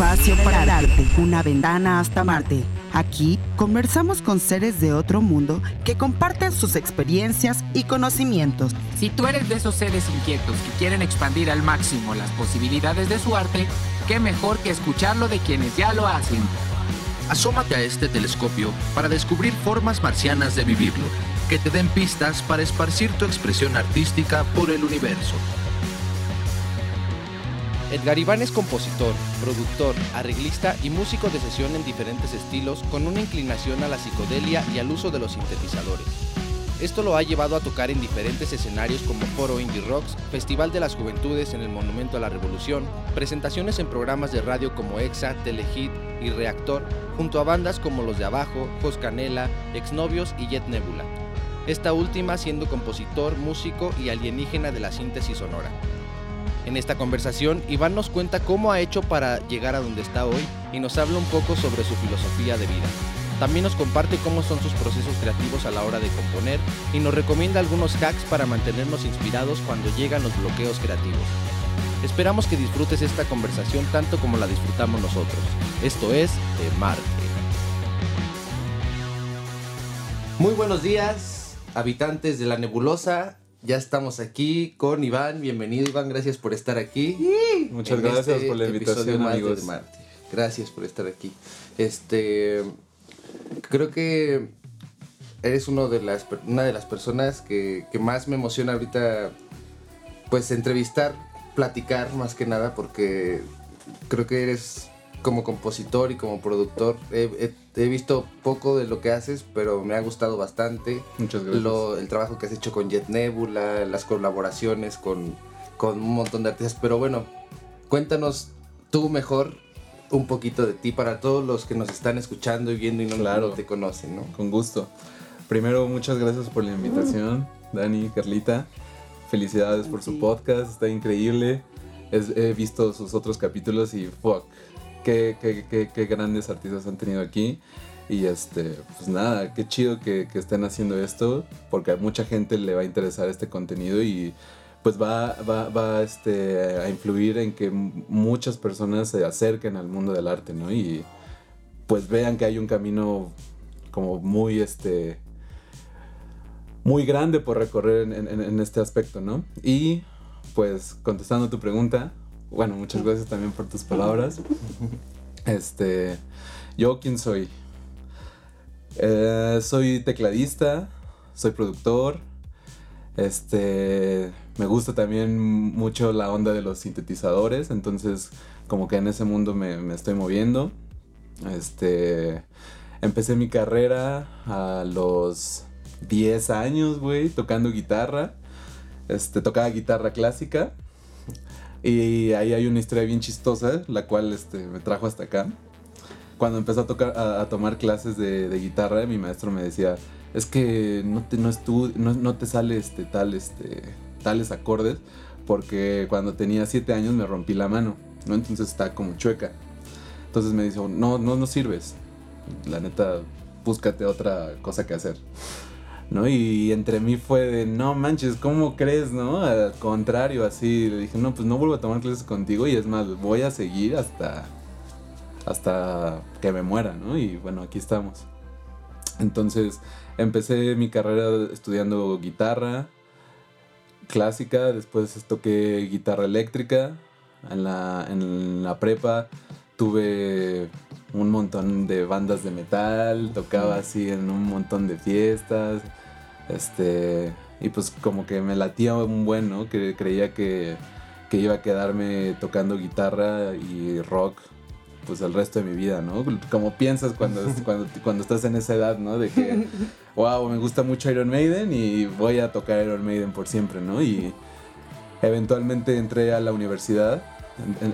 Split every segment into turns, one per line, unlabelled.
espacio para el arte, una ventana hasta Marte. Aquí conversamos con seres de otro mundo que comparten sus experiencias y conocimientos.
Si tú eres de esos seres inquietos que quieren expandir al máximo las posibilidades de su arte, qué mejor que escucharlo de quienes ya lo hacen.
Asómate a este telescopio para descubrir formas marcianas de vivirlo, que te den pistas para esparcir tu expresión artística por el universo.
Edgar Iván es compositor, productor, arreglista y músico de sesión en diferentes estilos con una inclinación a la psicodelia y al uso de los sintetizadores. Esto lo ha llevado a tocar en diferentes escenarios como Foro Indie Rocks, Festival de las Juventudes en el Monumento a la Revolución, presentaciones en programas de radio como EXA, Telehit y Reactor, junto a bandas como Los de Abajo, Jos Canela, Exnovios y Jet Nebula. Esta última siendo compositor, músico y alienígena de la síntesis sonora. En esta conversación, Iván nos cuenta cómo ha hecho para llegar a donde está hoy y nos habla un poco sobre su filosofía de vida. También nos comparte cómo son sus procesos creativos a la hora de componer y nos recomienda algunos hacks para mantenernos inspirados cuando llegan los bloqueos creativos. Esperamos que disfrutes esta conversación tanto como la disfrutamos nosotros. Esto es De Marte. Muy buenos días, habitantes de la nebulosa ya estamos aquí con Iván. Bienvenido, Iván. Gracias por estar aquí.
Muchas gracias este por la invitación, amigos.
Gracias por estar aquí. Este, creo que eres uno de las, una de las personas que, que más me emociona ahorita, pues entrevistar, platicar más que nada, porque creo que eres como compositor y como productor. He, visto poco de lo que haces, pero me ha gustado bastante.
Muchas gracias.
el trabajo que has hecho con Jet Nebula, las colaboraciones con, con un montón de artistas. Pero bueno, cuéntanos tú mejor un poquito de ti para todos los que nos están escuchando y viendo y no, te conocen, ¿no?
Con gusto. Primero, muchas gracias por la invitación, Dani, Carlita. Felicidades por su podcast, está increíble. he visto sus otros capítulos y fuck, qué, qué, qué, grandes artistas han tenido aquí. Y este, pues nada, qué chido que, estén haciendo esto, porque a mucha gente le va a interesar este contenido y pues va, va, va este, a influir en que muchas personas se acerquen al mundo del arte, ¿no? Y pues vean que hay un camino como muy, este, muy grande por recorrer en, en este aspecto, ¿no? Y pues contestando tu pregunta, bueno, muchas gracias también por tus palabras. Este, yo quién soy? Eh, soy tecladista, soy productor. Este, me gusta también mucho la onda de los sintetizadores, entonces como que en ese mundo me, estoy moviendo. Este, empecé mi carrera a los 10 años, güey, tocando guitarra. Este, tocaba guitarra clásica. Y ahí hay una historia bien chistosa, la cual este, me trajo hasta acá. Cuando empecé a, tocar, a, tomar clases de, guitarra, mi maestro me decía, es que no te, no no, te sale este, tal, este, tales acordes, porque cuando tenía 7 años me rompí la mano, ¿no? Entonces está como chueca. Entonces me dijo, no, no, no sirves. La neta, búscate otra cosa que hacer. ¿No? Y entre mí fue de, no manches, ¿cómo crees, no? Al contrario, así, le dije, no, pues no vuelvo a tomar clases contigo y es más, voy a seguir hasta, hasta que me muera, ¿no? Y bueno, aquí estamos. Entonces, empecé mi carrera estudiando guitarra clásica, después toqué guitarra eléctrica, en la, en la prepa tuve un montón de bandas de metal, tocaba así en un montón de fiestas, este, y pues como que me latía un buen, ¿no? Que creía que, iba a quedarme tocando guitarra y rock pues el resto de mi vida, ¿no? Como piensas cuando, cuando, cuando estás en esa edad, ¿no? De que, wow, me gusta mucho Iron Maiden y voy a tocar Iron Maiden por siempre, ¿no? Y eventualmente entré a la universidad,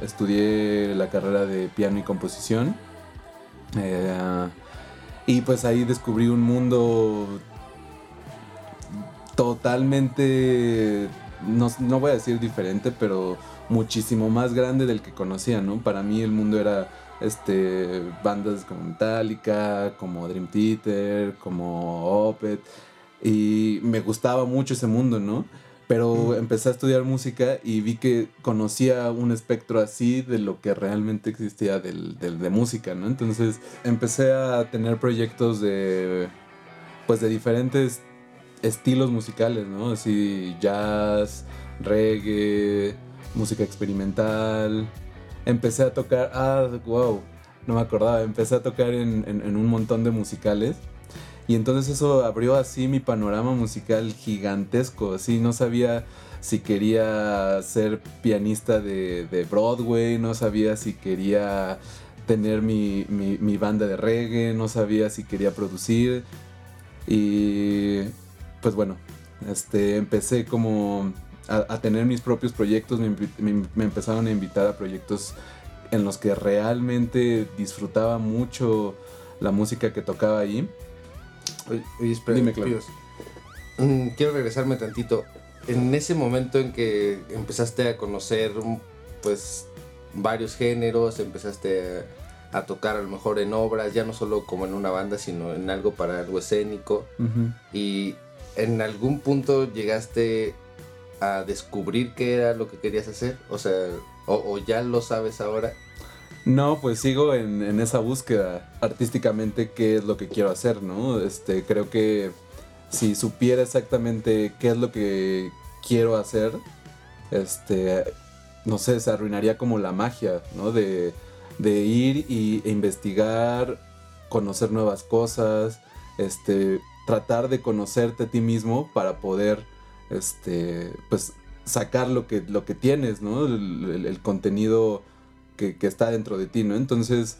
estudié la carrera de piano y composición. Eh, y pues ahí descubrí un mundo totalmente, no, voy a decir diferente, pero muchísimo más grande del que conocía, ¿no? Para mí el mundo era este bandas como Metallica, como Dream Theater, como Opeth y me gustaba mucho ese mundo, ¿no? Pero empecé a estudiar música y vi que conocía un espectro así de lo que realmente existía del, del- de música, ¿no? Entonces empecé a tener proyectos de, pues de diferentes estilos musicales, ¿no? Así jazz, reggae, música experimental. Empecé a tocar, ah, wow, no me acordaba, empecé a tocar en, en- en un montón de musicales. Y entonces eso abrió así mi panorama musical gigantesco, así no sabía si quería ser pianista de, Broadway, no sabía si quería tener mi, mi- banda de reggae, no sabía si quería producir. Y pues bueno, este, empecé como a, tener mis propios proyectos, me, me- me empezaron a invitar a proyectos en los que realmente disfrutaba mucho la música que tocaba ahí.
Oye, oye, espera,
Dime, Clau.
Píos. Mm, quiero regresarme tantito. En ese momento en que empezaste a conocer, mm, pues, varios géneros, empezaste a, a tocar a lo mejor en obras, ya no solo como en una banda, sino en algo para algo escénico. Y en algún punto llegaste a descubrir qué era lo que querías hacer. O sea, o, o ya lo sabes ahora.
No, pues sigo en, en esa búsqueda artísticamente qué es lo que quiero hacer, ¿no? Este, creo que si supiera exactamente qué es lo que quiero hacer, este, no sé, se arruinaría como la magia, ¿no? De, de ir y, e investigar, conocer nuevas cosas, este, tratar de conocerte a ti mismo para poder, este, pues, sacar lo que, lo que tienes, ¿no? El, contenido que, está dentro de ti, ¿no? Entonces,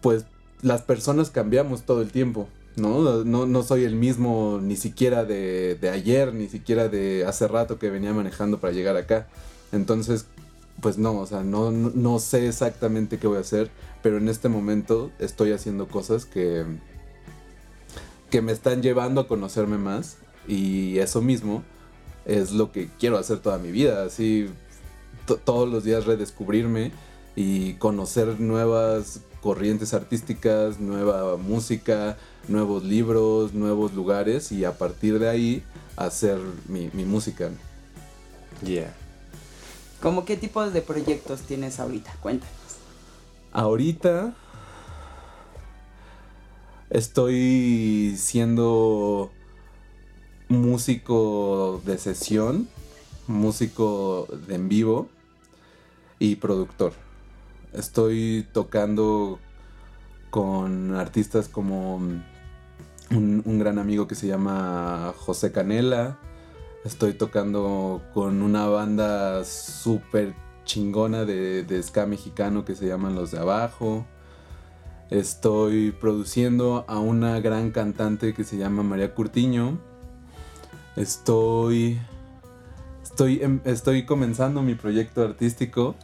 pues, las personas cambiamos todo el tiempo, ¿no? No, no soy el mismo ni siquiera de, de ayer, ni siquiera de hace rato que venía manejando para llegar acá. Entonces, pues no, o sea, no, no, sé exactamente qué voy a hacer, pero en este momento estoy haciendo cosas que, que me están llevando a conocerme más y eso mismo es lo que quiero hacer toda mi vida, así todos los días redescubrirme y conocer nuevas corrientes artísticas, nueva música, nuevos libros, nuevos lugares y a partir de ahí hacer mi, mi música.
Yeah.
¿Cómo qué tipos de proyectos tienes ahorita? Cuéntanos.
Ahorita estoy siendo músico de sesión, músico de en vivo y productor. Estoy tocando con artistas como un, gran amigo que se llama José Canela. Estoy tocando con una banda súper chingona de, de ska mexicano que se llaman Los de Abajo. Estoy produciendo a una gran cantante que se llama María Curtiño. Estoy. Estoy, em- estoy comenzando mi proyecto artístico.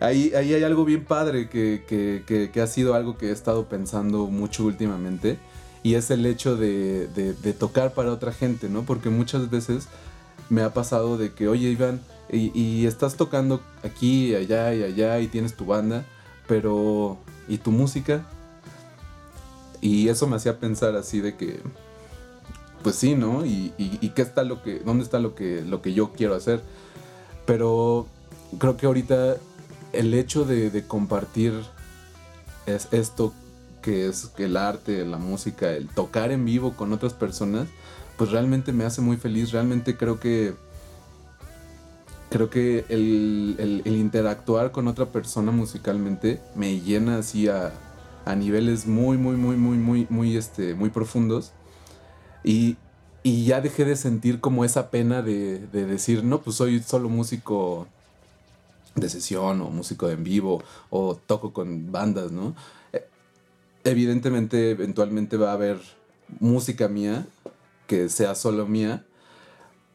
Ahí, ahí hay algo bien padre que, que- que- ha sido algo que he estado pensando mucho últimamente. Y es el hecho de, de- tocar para otra gente, ¿no? Porque muchas veces me ha pasado de que, oye, Iván, y, estás tocando aquí, allá y allá, y tienes tu banda, pero. ¿Y tu música? Y eso me hacía pensar así de que. Pues sí, ¿no? Y, y- y qué está lo que. ¿Dónde está lo que, lo que yo quiero hacer? Pero creo que ahorita el hecho de, compartir es esto que es el arte, la música, el tocar en vivo con otras personas, pues realmente me hace muy feliz. Realmente creo que creo que el, el- el interactuar con otra persona musicalmente me llena así a, a niveles muy, muy, muy, muy, muy, muy, este, muy profundos. Y, y ya dejé de sentir como esa pena de, de decir, no, pues soy solo músico de sesión o músico en vivo o toco con bandas, ¿no? Eh, Evidentemente, eventualmente va a haber música mía que sea solo mía,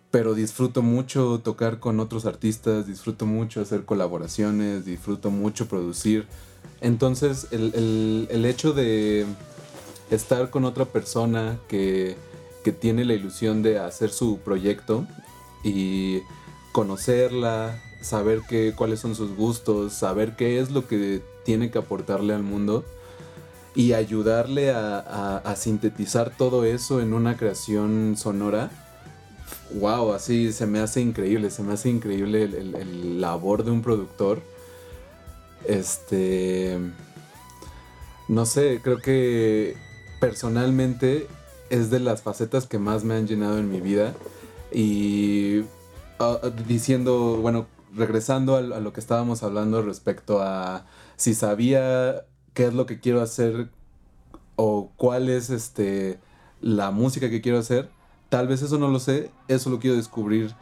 pero disfruto mucho tocar con otros artistas, disfruto mucho hacer colaboraciones, disfruto mucho producir. Entonces, el, el- el hecho de estar con otra persona que, que tiene la ilusión de hacer su proyecto y conocerla, saber qué, cuáles son sus gustos, saber qué es lo que tiene que aportarle al mundo y ayudarle a, sintetizar todo eso en una creación sonora wow, así se me hace increíble, se me hace increíble el, el labor de un productor. Este, no sé, creo que personalmente es de las facetas que más me han llenado en mi vida. Y ah, diciendo, bueno, regresando a, lo que estábamos hablando respecto a si sabía qué es lo que quiero hacer o cuál es este la música que quiero hacer, tal vez eso no lo sé, eso lo quiero descubrir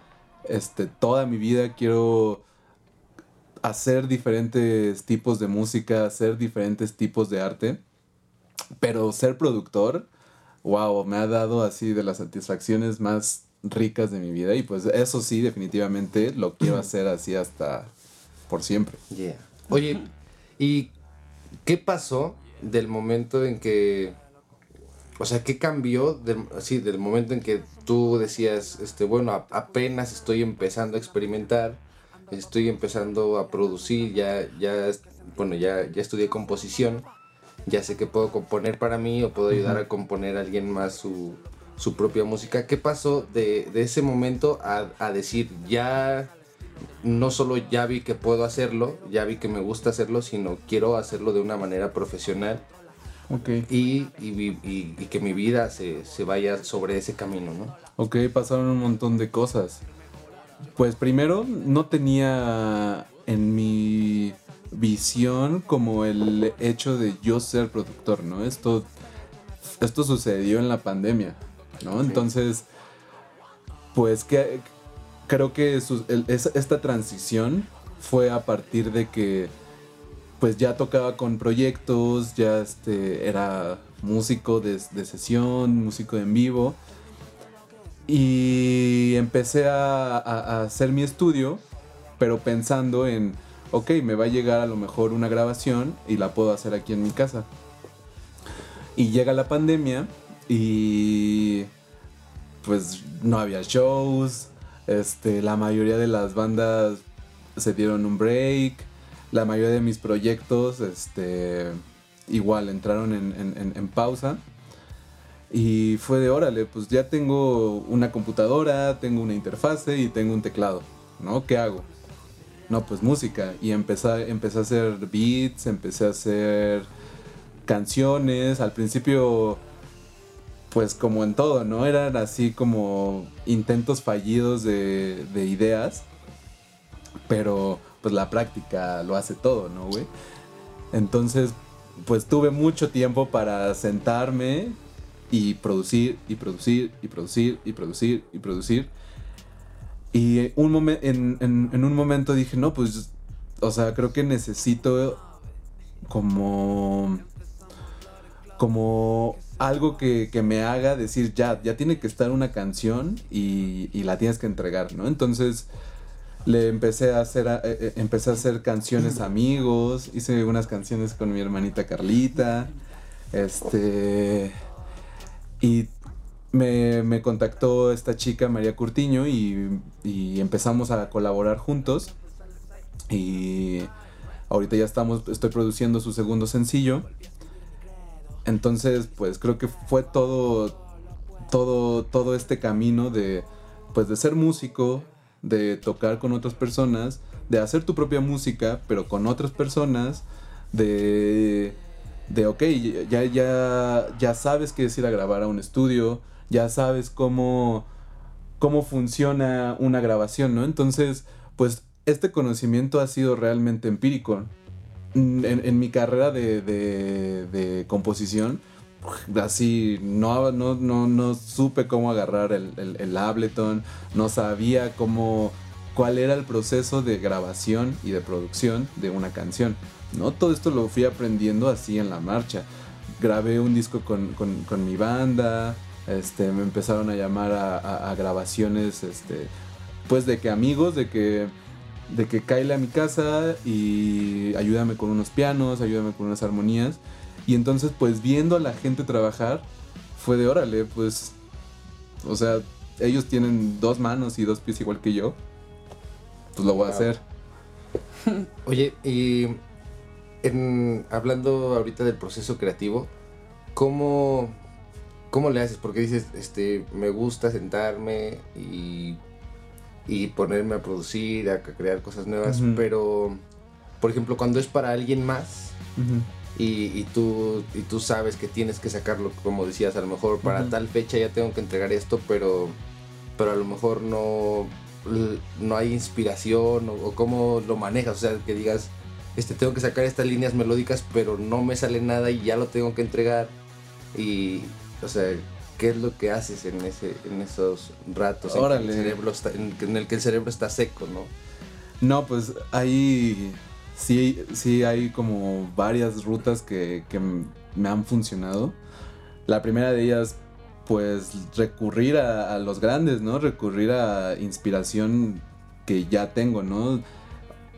este toda mi vida, quiero hacer diferentes tipos de música, hacer diferentes tipos de arte, pero ser productor, wow, me ha dado así de las satisfacciones más ricas de mi vida y pues eso sí, definitivamente lo quiero hacer así hasta por siempre.
Yeah. Oye, ¿y qué pasó del momento en que, o sea, qué cambió del, así, del momento en que tú decías, este, bueno, apenas estoy empezando a experimentar, estoy empezando a producir, ya, ya, bueno, ya, ya estudié composición, ya sé que puedo componer para mí o puedo ayudar a componer a alguien más su, su propia música. ¿Qué pasó de, de ese momento a, a, decir, ya no solo ya vi que puedo hacerlo, ya vi que me gusta hacerlo, sino quiero hacerlo de una manera profesional?
Okay.
Y, y, y, y, que mi vida se, se, vaya sobre ese camino, ¿no?
Ok, pasaron un montón de cosas. Pues primero, no tenía en mi visión como el hecho de yo ser productor, ¿no? Esto, esto sucedió en la pandemia. ¿No? Entonces, pues que creo que esta transición fue a partir de que pues ya tocaba con proyectos, ya este, era músico de, sesión, músico en vivo. Y empecé a, a, hacer mi estudio, pero pensando en, ok, me va a llegar a lo mejor una grabación y la puedo hacer aquí en mi casa. Y llega la pandemia y pues no había shows, este, la mayoría de las bandas se dieron un break, la mayoría de mis proyectos este, igual entraron en, pausa. Y fue de órale, pues ya tengo una computadora, tengo una interfase y tengo un teclado, ¿no? ¿Qué hago? No, pues música. Y empecé, empecé a hacer beats, empecé a hacer canciones. Al principio pues como en todo, ¿no? Eran así como intentos fallidos de, ideas, pero pues la práctica lo hace todo, ¿no, güey? Entonces, pues tuve mucho tiempo para sentarme y producir y producir y producir y producir y producir. Y un en un momento dije, no, pues, o sea, creo que necesito como como algo que, me haga decir, ya, ya tiene que estar una canción y, la tienes que entregar, ¿no? Entonces le empecé a hacer, eh, eh, empecé a hacer canciones amigos, hice unas canciones con mi hermanita Carlita, este, y me, contactó esta chica, María Curtiño, y, y empezamos a colaborar juntos, y ahorita ya estamos, estoy produciendo su segundo sencillo, entonces, pues creo que fue todo, todo, todo este camino de, pues de ser músico, de tocar con otras personas, de hacer tu propia música, pero con otras personas, de, de ok, ya, ya, ya sabes que es ir a grabar a un estudio, ya sabes cómo, cómo funciona una grabación, ¿no? Entonces, pues este conocimiento ha sido realmente empírico. En, mi carrera de, composición, así no, no, no, supe cómo agarrar el, Ableton, no sabía cómo, cuál era el proceso de grabación y de producción de una canción. ¿no? Todo esto lo fui aprendiendo así en la marcha. Grabé un disco con, mi banda, este, me empezaron a llamar a, a grabaciones, este, pues de que amigos, de que de que cae a mi casa y ayúdame con unos pianos, ayúdame con unas armonías. Y entonces, pues viendo a la gente trabajar, fue de órale, pues, o sea, ellos tienen dos manos y dos pies igual que yo, pues lo voy a hacer.
Oye, y hablando ahorita del proceso creativo, ¿cómo,
¿cómo le haces? Porque dices, este, me gusta sentarme y, y ponerme a producir, a crear cosas nuevas, pero, por ejemplo, cuando es para alguien más y, y tú, y tú sabes que tienes que sacarlo, como decías, a lo mejor para tal fecha ya tengo que entregar esto, pero, pero a lo mejor no, no hay inspiración o, o cómo lo manejas, o sea, que digas, este, tengo que sacar estas líneas melódicas, pero no me sale nada y ya lo tengo que entregar. Y, o sea, ¿qué es lo que haces en, ese, en esos ratos en, que el cerebro está, en, que- en el que el cerebro está seco, ¿no?
No, pues ahí sí, sí hay como varias rutas que, que me han funcionado. La primera de ellas, pues recurrir a, a los grandes, ¿no? Recurrir a inspiración que ya tengo, ¿no?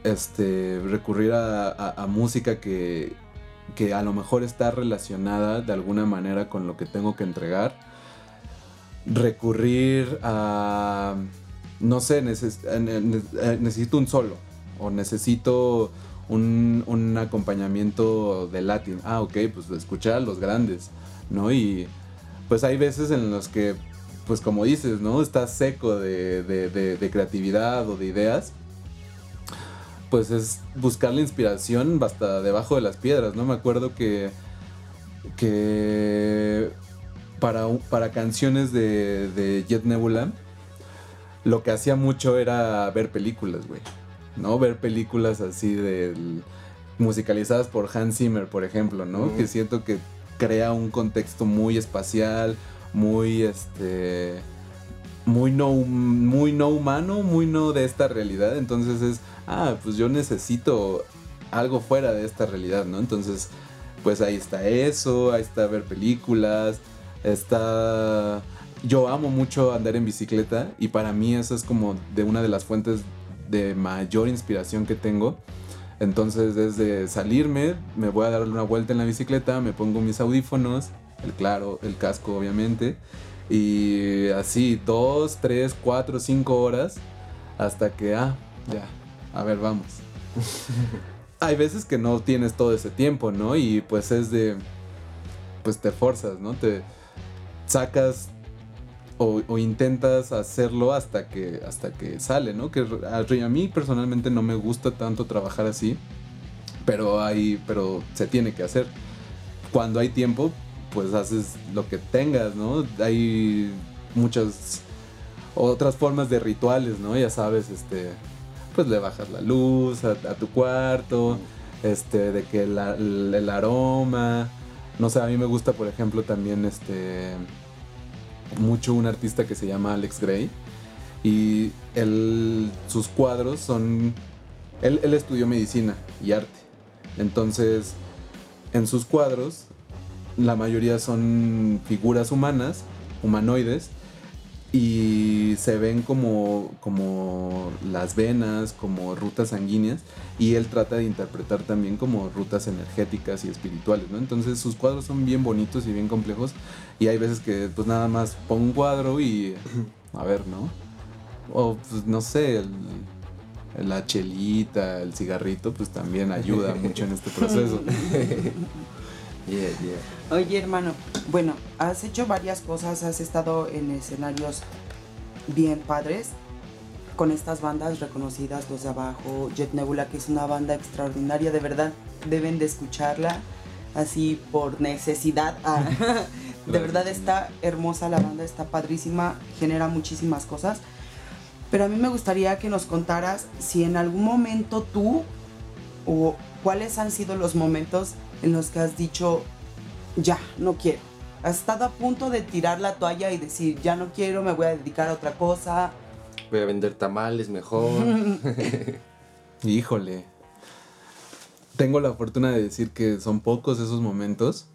Este, recurrir a, a- a música que, que a lo mejor está relacionada de alguna manera con lo que tengo que entregar. Recurrir a no sé, eh, ne- necesito un solo o necesito un, un acompañamiento de latín. Ah, ok, pues escuchar a los grandes, ¿no? Y pues hay veces en los que, pues como dices, ¿no? Estás seco de, de- de- de creatividad o de ideas. Pues es buscar la inspiración hasta debajo de las piedras, ¿no? Me acuerdo que, que para, para canciones de, de Jet Nebula, lo que hacía mucho era ver películas, güey. ¿No? Ver películas así del musicalizadas por Hans Zimmer, por ejemplo, ¿no?
Mm.
Que siento que crea un contexto muy espacial, muy este muy no muy no humano, muy no de esta realidad, entonces es, ah, pues yo necesito algo fuera de esta realidad, ¿no? Entonces, pues ahí está eso, ahí está ver películas, está yo amo mucho andar en bicicleta y para mí eso es como de una de las fuentes de mayor inspiración que tengo. Entonces desde salirme, me voy a dar una vuelta en la bicicleta, me pongo mis audífonos, el claro, el casco obviamente, y así dos, tres, cuatro, cinco horas hasta que, ah, ya, a ver, vamos. Hay veces que no tienes todo ese tiempo, ¿no? Y pues es de, pues te forzas, ¿no? Te sacas o, intentas hacerlo hasta que, hasta que sale, ¿no? Que a, mí personalmente no me gusta tanto trabajar así, pero hay, pero se tiene que hacer. Cuando hay tiempo, pues haces lo que tengas, ¿no? Hay muchas otras formas de rituales, ¿no? Ya sabes, este, pues le bajas la luz a, tu cuarto, este, de que el, el aroma, no sé, a mí me gusta, por ejemplo, también, este, mucho un artista que se llama Alex Gray y él, sus cuadros son, él, él estudió medicina y arte, entonces en sus cuadros la mayoría son figuras humanas, humanoides, y se ven como, como las venas, como rutas sanguíneas, y él trata de interpretar también como rutas energéticas y espirituales, ¿no? Entonces sus cuadros son bien bonitos y bien complejos, y hay veces que pues nada más pongo un cuadro y a ver, ¿no? O pues no sé, el- la chelita, el cigarrito, pues también ayuda mucho en este proceso.
Yeah, yeah.
Oye, hermano, bueno, has hecho varias cosas, has estado en escenarios bien padres con estas bandas reconocidas, Los de Abajo, Jet Nebula, que es una banda extraordinaria, de verdad, deben de escucharla así por necesidad. Ah, de verdad está hermosa la banda, está padrísima, genera muchísimas cosas. Pero a mí me gustaría que nos contaras si en algún momento tú o cuáles han sido los momentos en los que has dicho, ya, no quiero. Has estado a punto de tirar la toalla y decir, ya no quiero, me voy a dedicar a otra cosa.
Voy a vender tamales mejor.
Híjole. Tengo la fortuna de decir que son pocos esos momentos.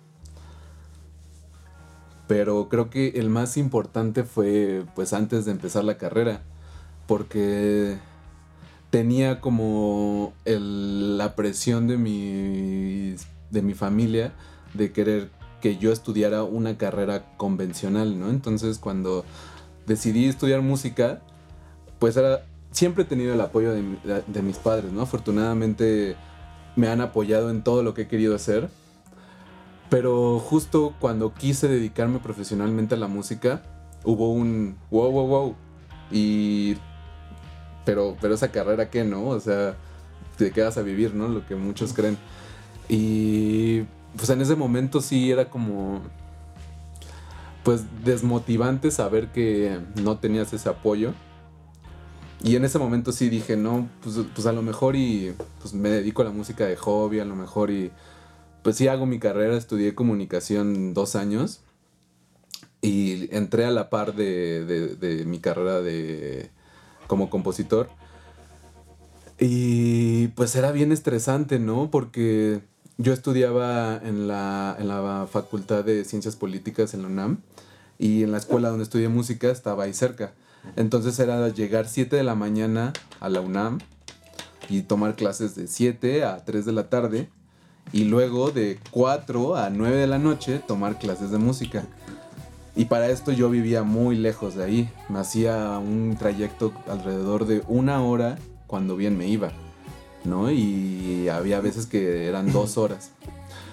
Pero creo que el más importante fue pues antes de empezar la carrera. Porque tenía como el- la presión de mi, de mi familia de querer que yo estudiara una carrera convencional, ¿no? Entonces cuando decidí estudiar música, pues era, siempre he tenido el apoyo de, mi- de- de mis padres, ¿no? Afortunadamente me han apoyado en todo lo que he querido hacer. Pero justo cuando quise dedicarme profesionalmente a la música, hubo un wow, wow, wow. Y. Pero, pero esa carrera, ¿qué no? O sea, te quedas a vivir, ¿no? Lo que muchos creen. Y. Pues en ese momento sí era como. Pues desmotivante saber que no tenías ese apoyo. Y en ese momento sí dije, no, pues, pues a lo mejor y pues me dedico a la música de hobby, a lo mejor y pues sí hago mi carrera, estudié comunicación dos años y entré a la par de, mi carrera de, como compositor. Y pues era bien estresante, ¿no? Porque yo estudiaba en la, en la Facultad de Ciencias Políticas en la UNAM y en la escuela donde estudié música estaba ahí cerca. Entonces era llegar 7 de la mañana a la UNAM y tomar clases de 7 a 3 de la tarde y luego de 4 a 9 de la noche tomar clases de música. Y para esto yo vivía muy lejos de ahí. Me hacía un trayecto alrededor de una hora cuando bien me iba, ¿no? Y había veces que eran dos horas.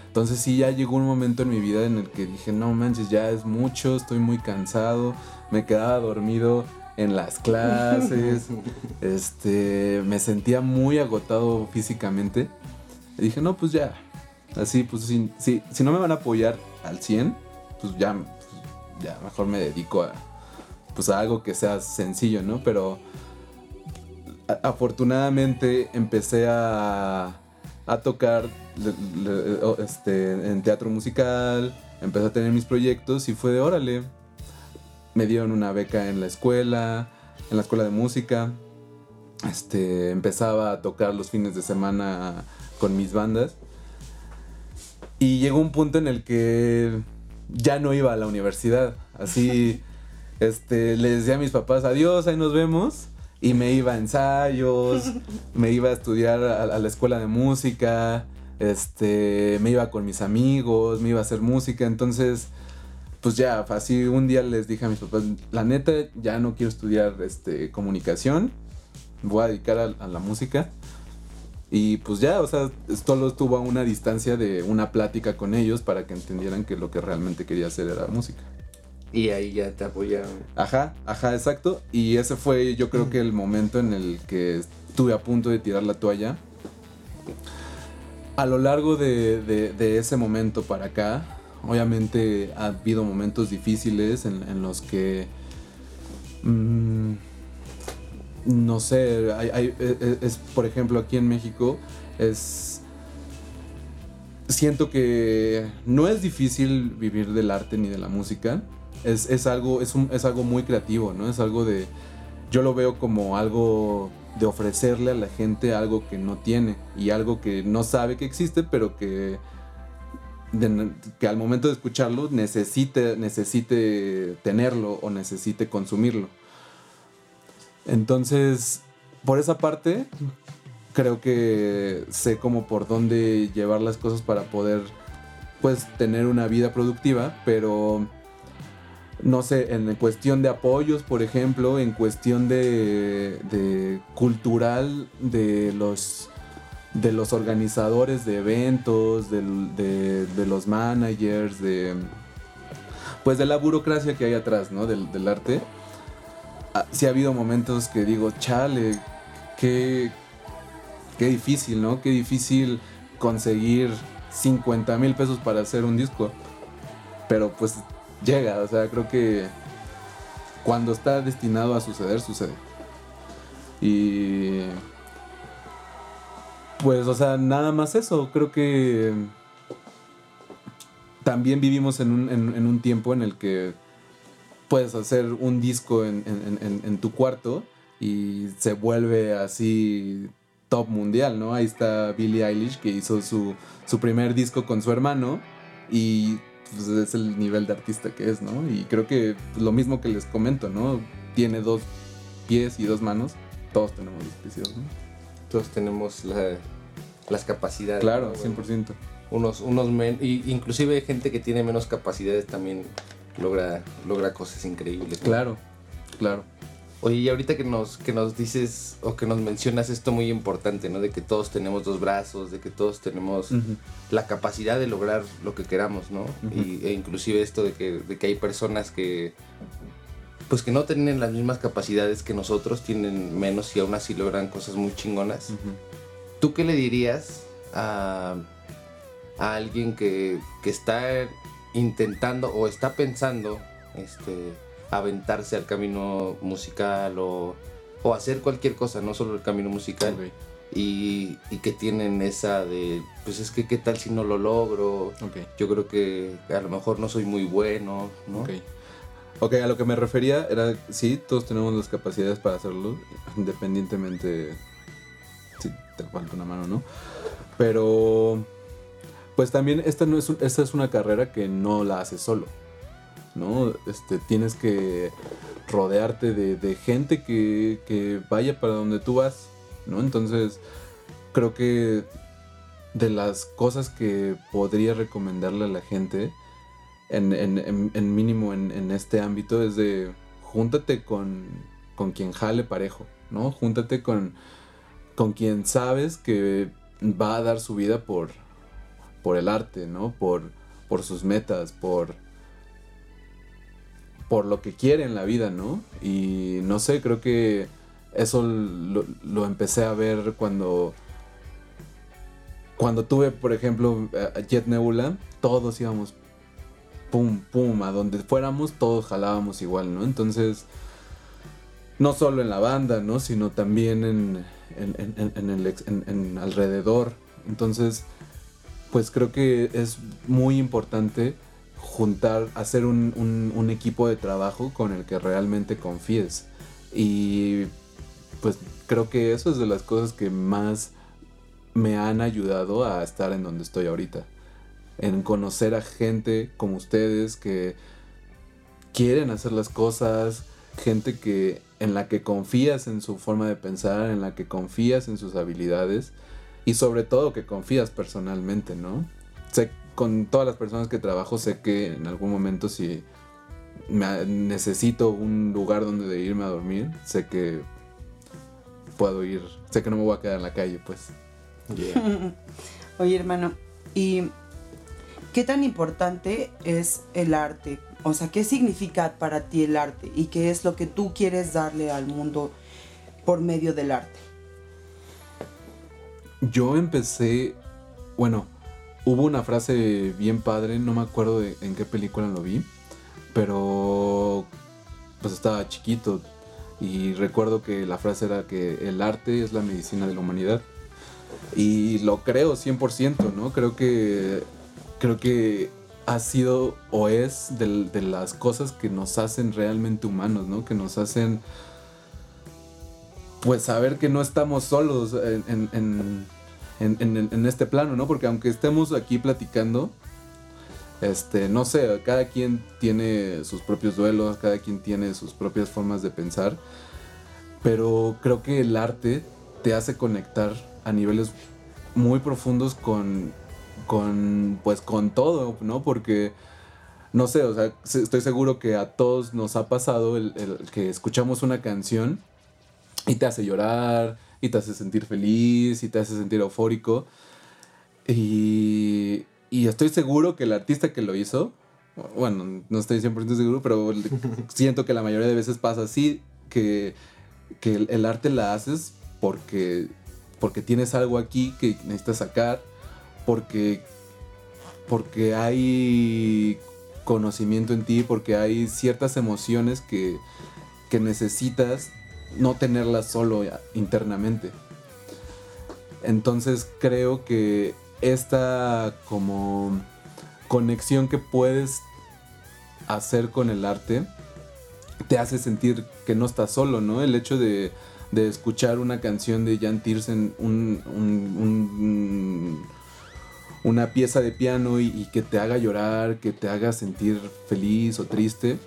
Entonces sí, ya llegó un momento en mi vida en el que dije, no manches, ya es mucho, estoy muy cansado, me quedaba dormido en las clases, este, me sentía muy agotado físicamente. Y dije, no, pues ya, así, pues si, si, no me van a apoyar al 100, pues ya, pues ya mejor me dedico a, pues a algo que sea sencillo, ¿no? Pero afortunadamente empecé a, a tocar este, en teatro musical, empecé a tener mis proyectos y fue de órale. Me dieron una beca en la escuela, en la escuela de música. Este, empezaba a tocar los fines de semana con mis bandas. Y llegó un punto en el que ya no iba a la universidad. Así, este, le decía a mis papás, adiós, ahí nos vemos. Y me iba a ensayos, me iba a estudiar a la escuela de música este, me iba con mis amigos, me iba a hacer música, entonces, pues ya, así un día les dije a mis papás, la neta, ya no quiero estudiar este, comunicación, voy a dedicar a, la música. Y pues ya, o sea, solo estuvo a una distancia de una plática con ellos para que entendieran que lo que realmente quería hacer era música.
Y ahí ya te apoyaron.
Ajá, ajá, exacto. Y ese fue yo creo que el momento en el que estuve a punto de tirar la toalla a lo largo de, ese momento para acá, obviamente ha habido momentos difíciles en, los que... Mm, no sé, hay, e, e, es, por ejemplo aquí en México, es... Siento que no es difícil vivir del arte ni de la música. Es, algo, es, es algo muy creativo, ¿no? Es algo de... Yo lo veo como algo de ofrecerle a la gente algo que no tiene y algo que no sabe que existe, pero que, que al momento de escucharlo necesite, necesite tenerlo o necesite consumirlo. Entonces, por esa parte, creo que sé como por dónde llevar las cosas para poder pues tener una vida productiva, pero no sé, en cuestión de apoyos, por ejemplo, en cuestión de, cultural de los de los organizadores de eventos, de, los managers, de pues de la burocracia que hay atrás, ¿no? Del, arte. Ah, sí ha habido momentos que digo, chale, qué, qué difícil, ¿no? Qué difícil conseguir 50 mil pesos para hacer un disco. Pero pues llega. O sea, creo que cuando está destinado a suceder, sucede. Y pues, o sea, nada más eso. Creo que también vivimos en un, tiempo en el que puedes hacer un disco en, tu cuarto y se vuelve así top mundial, ¿no? Ahí está Billie Eilish que hizo su, su primer disco con su hermano y pues es el nivel de artista que es, ¿no? Y creo que lo mismo que les comento, ¿no? Tiene dos pies y dos manos, todos tenemos dos pies ¿no?
Todos tenemos las capacidades.
Claro, 100%.
Unos, unos y inclusive gente que tiene menos capacidades también logra, logra cosas increíbles.
Claro, claro.
Oye, y ahorita que nos, que nos dices o que nos mencionas esto muy importante, ¿no? De que todos tenemos dos brazos, de que todos tenemos la capacidad de lograr lo que queramos, ¿no? y, e inclusive esto de que, de que hay personas que pues que no tienen las mismas capacidades que nosotros, tienen menos y aún así logran cosas muy chingonas. ¿Tú qué le dirías a, a alguien que, que está intentando o está pensando este, aventarse al camino musical o, o hacer cualquier cosa, no solo el camino musical. Y, y, que tienen esa de, pues es que qué tal si no lo logro. Yo creo que a lo mejor no soy muy bueno, ¿no?
Ok, a lo que me refería era, sí, todos tenemos las capacidades para hacerlo, independientemente si te falta una mano, ¿no? Pero, pues también esta, no es, esta es una carrera que no la haces solo. ¿No? Este, tienes que rodearte de, gente que, vaya para donde tú vas, ¿no? Entonces, creo que de las cosas que podría recomendarle a la gente, en, mínimo en, este ámbito, es de júntate con, con quien jale parejo, ¿no? Júntate con, con quien sabes que va a dar su vida por, por el arte, ¿no? Por, por sus metas, por por lo que quiere en la vida, ¿no? Y no sé, creo que eso lo, empecé a ver cuando cuando tuve, por ejemplo, Jet Nebula, todos íbamos pum, pum, a donde fuéramos, todos jalábamos igual, ¿no? Entonces, no solo en la banda, ¿no? Sino también en, en, el, en alrededor. Entonces, pues creo que es muy importante juntar, hacer un, equipo de trabajo con el que realmente confíes. Y pues creo que eso es de las cosas que más me han ayudado a estar en donde estoy ahorita. En conocer a gente como ustedes que quieren hacer las cosas, gente que en la que confías en su forma de pensar, en la que confías en sus habilidades y sobre todo que confías personalmente, ¿no? Con todas las personas que trabajo sé que en algún momento si necesito un lugar donde irme a dormir, sé que puedo ir, sé que no me voy a quedar en la calle, pues.
Oye, hermano, ¿y qué tan importante es el arte? O sea, ¿qué significa para ti el arte? ¿Y qué es lo que tú quieres darle al mundo por medio del arte?
Yo empecé, bueno, Hubo una frase bien padre, no me acuerdo en qué película lo vi, pero pues estaba chiquito y recuerdo que la frase era que el arte es la medicina de la humanidad. Y lo creo 100%, ¿no? Creo que creo que ha sido o es de, las cosas que nos hacen realmente humanos, ¿no? Que nos hacen pues saber que no estamos solos en, este plano, ¿no? Porque aunque estemos aquí platicando, este, no sé, cada quien tiene sus propios duelos, cada quien tiene sus propias formas de pensar, pero creo que el arte te hace conectar a niveles muy profundos con, con, pues con todo, ¿no? Porque, no sé, o sea, estoy seguro que a todos nos ha pasado el que escuchamos una canción y te hace llorar, y te hace sentir feliz y te hace sentir eufórico. Y, y estoy seguro que el artista que lo hizo, bueno, no estoy 100% seguro, pero siento que la mayoría de veces pasa así, que, que el, arte la haces porque, porque tienes algo aquí que necesitas sacar, porque, porque hay conocimiento en ti, porque hay ciertas emociones que, que necesitas no tenerla solo internamente. Entonces creo que esta como conexión que puedes hacer con el arte te hace sentir que no estás solo, ¿no? El hecho de, escuchar una canción de Jan Tiersen, una pieza de piano y, y, que te haga llorar, que te haga sentir feliz o triste,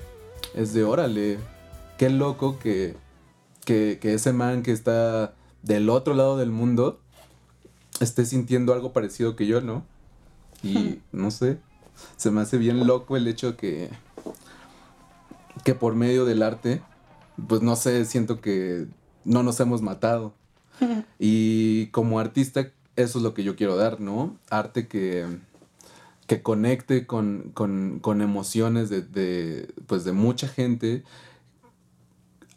es de órale, qué loco que que, ese man que está del otro lado del mundo esté sintiendo algo parecido que yo, ¿no? Y no sé, se me hace bien loco el hecho que, que por medio del arte pues no sé, siento que no nos hemos matado. y como artista, eso es lo que yo quiero dar, ¿no? Arte que, que conecte con, emociones de, pues de mucha gente,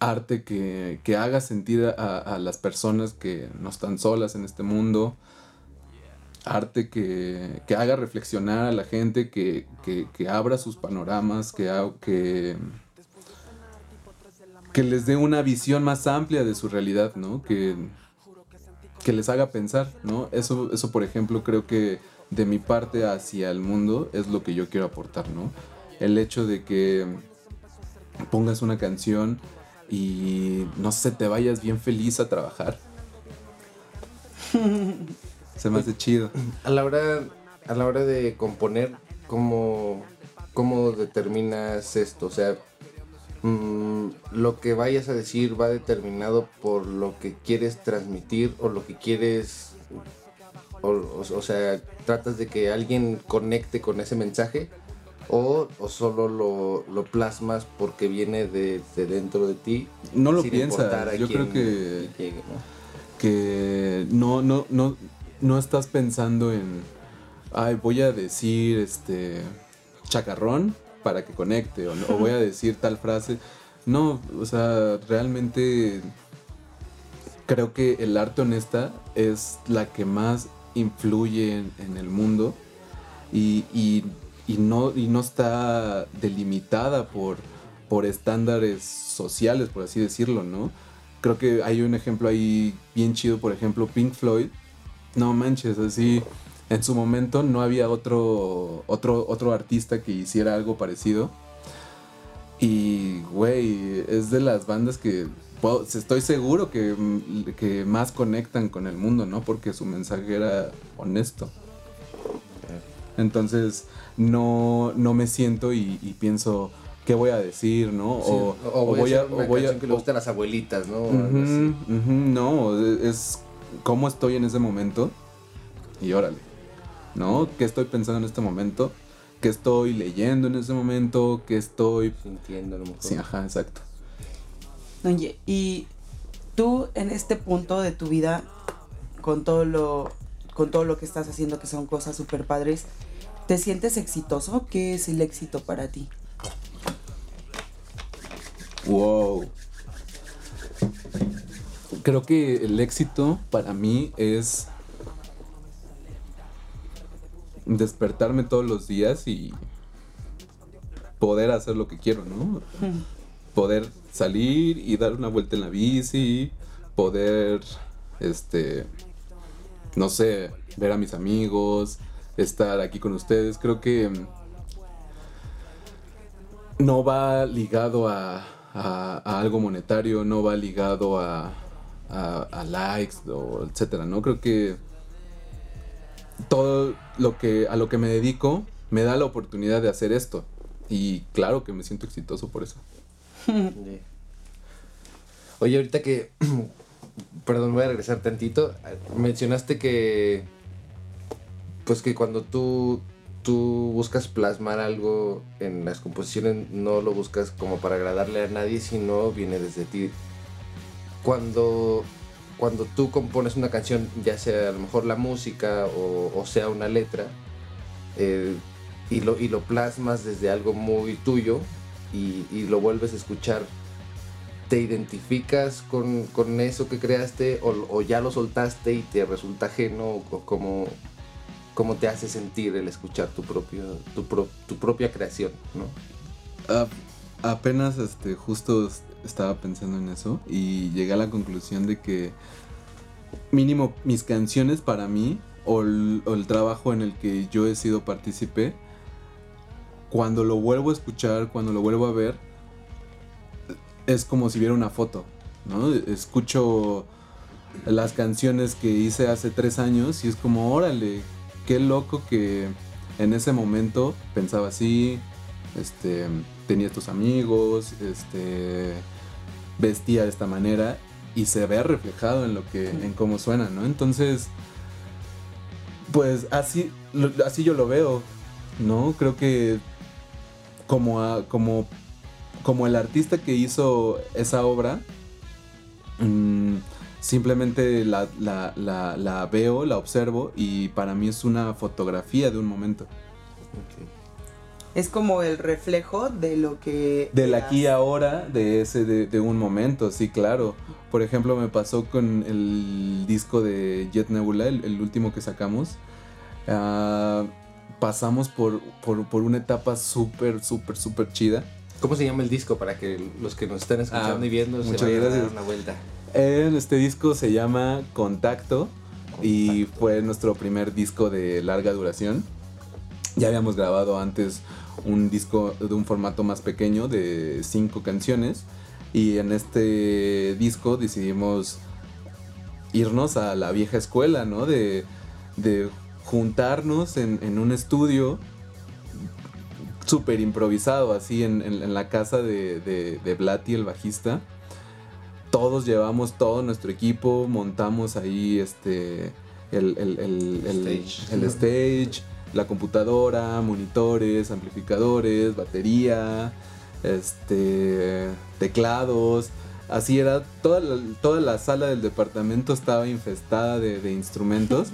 arte que, haga sentir a, las personas que no están solas en este mundo, arte que, haga reflexionar a la gente, que, abra sus panoramas, que, que, que les dé una visión más amplia de su realidad, ¿no? Que, que les haga pensar, ¿no? Eso, eso, por ejemplo, creo que de mi parte hacia el mundo es lo que yo quiero aportar, ¿no? El hecho de que pongas una canción y no sé, te vayas bien feliz a trabajar. Se me hace chido.
A la hora, a la hora de componer, ¿cómo, cómo determinas esto? O sea, mm, lo que vayas a decir va determinado por lo que quieres transmitir o lo que quieres o, sea, tratas de que alguien conecte con ese mensaje o, solo lo, plasmas porque viene de, dentro de ti.
No lo piensas, yo creo que, que no, no, no, no estás pensando en, ay, voy a decir este chacarrón para que conecte o, o voy a decir tal frase. No, o sea, realmente creo que el arte honesta es la que más influye en, el mundo y, no, y no está delimitada por, por estándares sociales, por así decirlo, ¿no? Creo que hay un ejemplo ahí bien chido, por ejemplo, Pink Floyd. No manches, así en su momento no había otro, otro, otro artista que hiciera algo parecido. Y, güey, es de las bandas que estoy seguro mm, que, más conectan con el mundo, ¿no? Porque su mensaje era honesto. Entonces, no, no me siento y, pienso, ¿qué voy a decir, no?
o, voy a... O voy a que le gustan las abuelitas, ¿no?
no, es cómo estoy en ese momento y órale, ¿no? ¿Qué estoy pensando en este momento? ¿Qué estoy leyendo en ese momento? ¿Qué estoy...
Sintiendo a lo mejor.
Sí, ajá, exacto.
Oye, y tú en este punto de tu vida, con todo lo, con todo lo que estás haciendo, que son cosas súper padres, ¿te sientes exitoso? ¿Qué es el éxito para ti?
Wow. Creo que el éxito para mí es despertarme todos los días y poder hacer lo que quiero, ¿no? poder salir y dar una vuelta en la bici, poder, este, no sé, ver a mis amigos, estar aquí con ustedes. Creo que no va ligado a, algo monetario, no va ligado a, a, likes o etcétera, ¿no? Creo que todo lo que a lo que me dedico me da la oportunidad de hacer esto y claro que me siento exitoso por eso.
Oye, ahorita que. Perdón, voy a regresar tantito. Mencionaste que. Pues que cuando tú. Tú buscas plasmar algo en las composiciones, no lo buscas como para agradarle a nadie, sino viene desde ti. Cuando cuando tú compones una canción, ya sea a lo mejor la música o, sea una letra, eh, y, lo, y lo plasmas desde algo muy tuyo, y, lo vuelves a escuchar, ¿te identificas con, eso que creaste o, ya lo soltaste y te resulta ajeno? O cómo, cómo te hace sentir el escuchar tu, propio, tu, propia creación? ¿no?
apenas este, justo estaba pensando en eso y llegué a la conclusión de que mínimo mis canciones para mí o el, o el trabajo en el que yo he sido partícipe cuando lo vuelvo a escuchar, cuando lo vuelvo a ver, es como si viera una foto, ¿no? Escucho las canciones que hice hace tres años y es como, órale, qué loco que en ese momento pensaba así, este, tenía estos amigos, este, vestía de esta manera y se ve reflejado en lo que, en cómo suena, ¿no? Entonces, pues así, así yo lo veo, ¿no? Creo que como, como como el artista que hizo esa obra, mm, simplemente la, la, la, la, veo, la observo y para mí es una fotografía de un momento.
Es como el reflejo de lo que...
Del aquí ahora, de ese, de, de, un momento, sí, claro. Por ejemplo, me pasó con el disco de Jet Nebula, el, el último que sacamos. Uh, pasamos por, por, por, una etapa súper, súper, súper chida.
¿Cómo se llama el disco para que los que nos están escuchando
Ah,
y viendo
muchas
se vayan a dar una vuelta?
Eh, Este disco se llama Contacto y fue nuestro primer disco de larga duración. Ya habíamos grabado antes un disco de un formato más pequeño de cinco canciones y en este disco decidimos irnos a la vieja escuela, ¿no? De, de juntarnos en, en, un estudio súper improvisado, así en, en, en, la casa de, de, de Blatty, el bajista todos llevamos todo nuestro equipo, montamos ahí este el, el, el, el
stage.
la computadora, monitores, amplificadores, batería, este teclados. Así era, toda la, toda la sala del departamento estaba infestada de, de instrumentos.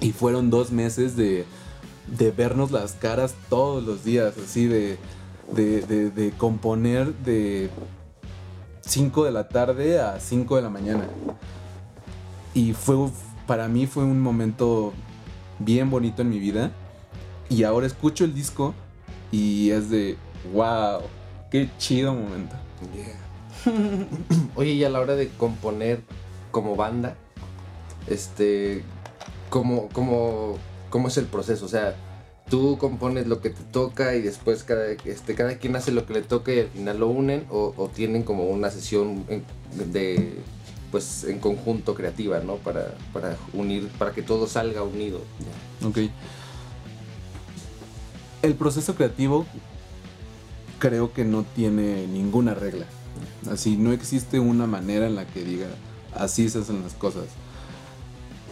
y fueron dos meses de, de, vernos las caras todos los días, así de, de, de, componer de 5 de la tarde a 5 de la mañana. Y fue, para mí fue un momento bien bonito en mi vida. Y ahora escucho el disco y es de, wow, qué chido momento.
Yeah. Oye, y a la hora de componer como banda, este, ¿cómo, cómo, cómo es el proceso? O sea, tú compones lo que te toca y después cada, este, cada quien hace lo que le toca y al final lo unen o, tienen como una sesión en, de pues en conjunto creativa, ¿no? Para, para unir, para que todo salga unido.
Ok. El proceso creativo creo que no tiene ninguna regla. Así no existe una manera en la que diga así se hacen las cosas.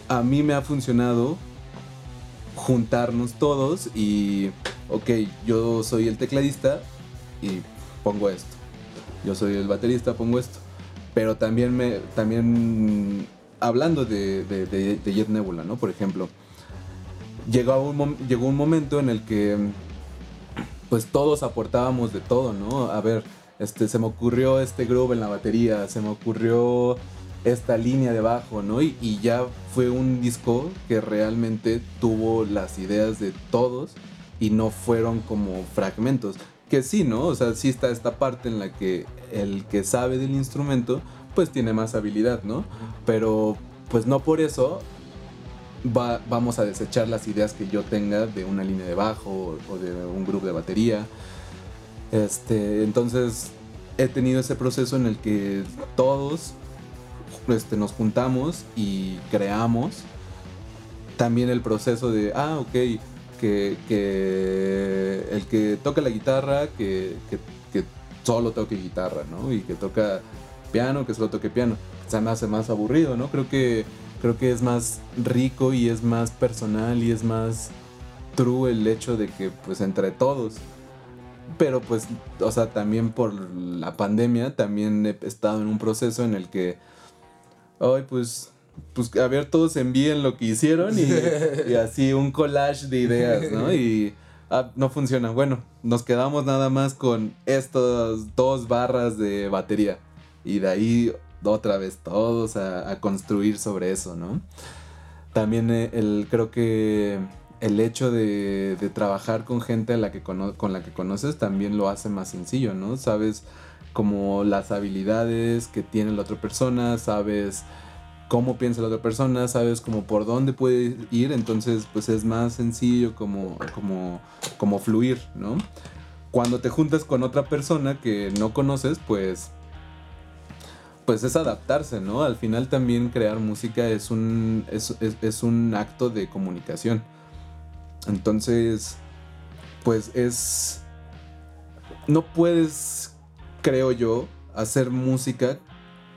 A mí me ha funcionado juntarnos todos y, ok, yo soy el tecladista y pongo esto. Yo soy el baterista, pongo esto. Pero también me, también hablando de, de, Jet Nebula, ¿no? Por ejemplo, llegó un, llegó un momento en el que pues todos aportábamos de todo, ¿no? A ver, este, se me ocurrió este groove en la batería, se me ocurrió esta línea de bajo, ¿no? Y, y, ya fue un disco que realmente tuvo las ideas de todos y no fueron como fragmentos. Que sí, ¿no? O sea, sí está esta parte en la que el que sabe del instrumento, pues tiene más habilidad, ¿no? Pero pues no por eso va, vamos a desechar las ideas que yo tenga de una línea de bajo o, o de un grupo de batería. Este, entonces he tenido ese proceso en el que todos este, nos juntamos y creamos. También el proceso de, ah, ok, que, que el que toca la guitarra, que, que, que, solo toque guitarra, ¿no? Y que toca piano, que solo toque piano. Se me hace más aburrido, ¿no? Creo que, creo que es más rico y es más personal y es más true el hecho de que, pues, entre todos. Pero pues, o sea, también por la pandemia, también he estado en un proceso en el que Ay, pues, pues a ver, todos envíen lo que hicieron y, y así un collage de ideas, ¿no? Y ah, no funciona. Bueno, nos quedamos nada más con estas dos barras de batería. Y de ahí otra vez todos a, a construir sobre eso, ¿no? También eh, el, creo que el hecho de, de trabajar con gente a la que con la que conoces también lo hace más sencillo, ¿no? Sabes como las habilidades que tiene la otra persona, sabes cómo piensa la otra persona, sabes como por dónde puede ir, entonces pues es más sencillo como, como, como fluir, ¿no? Cuando te juntas con otra persona que no conoces, pues pues es adaptarse, ¿no? Al final también crear música es un, es, es, es un acto de comunicación. Entonces, pues es... No puedes creo yo, hacer música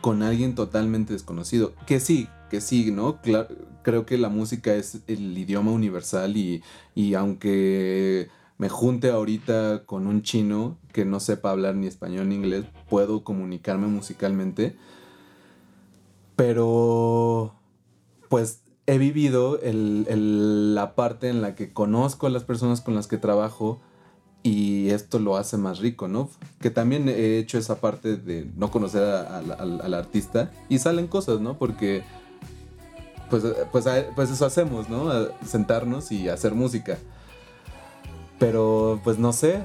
con alguien totalmente desconocido. Que sí, que sí, ¿no? Creo que la música es el idioma universal y, y aunque me junte ahorita con un chino que no sepa hablar ni español ni inglés, puedo comunicarme musicalmente. Pero, pues he vivido la parte en la que conozco a las personas con las que trabajo y esto lo hace más rico, ¿no? Que también he hecho esa parte de no conocer al artista y salen cosas, ¿no? Porque pues, pues, pues eso hacemos, ¿no? Sentarnos y hacer música. Pero pues no sé,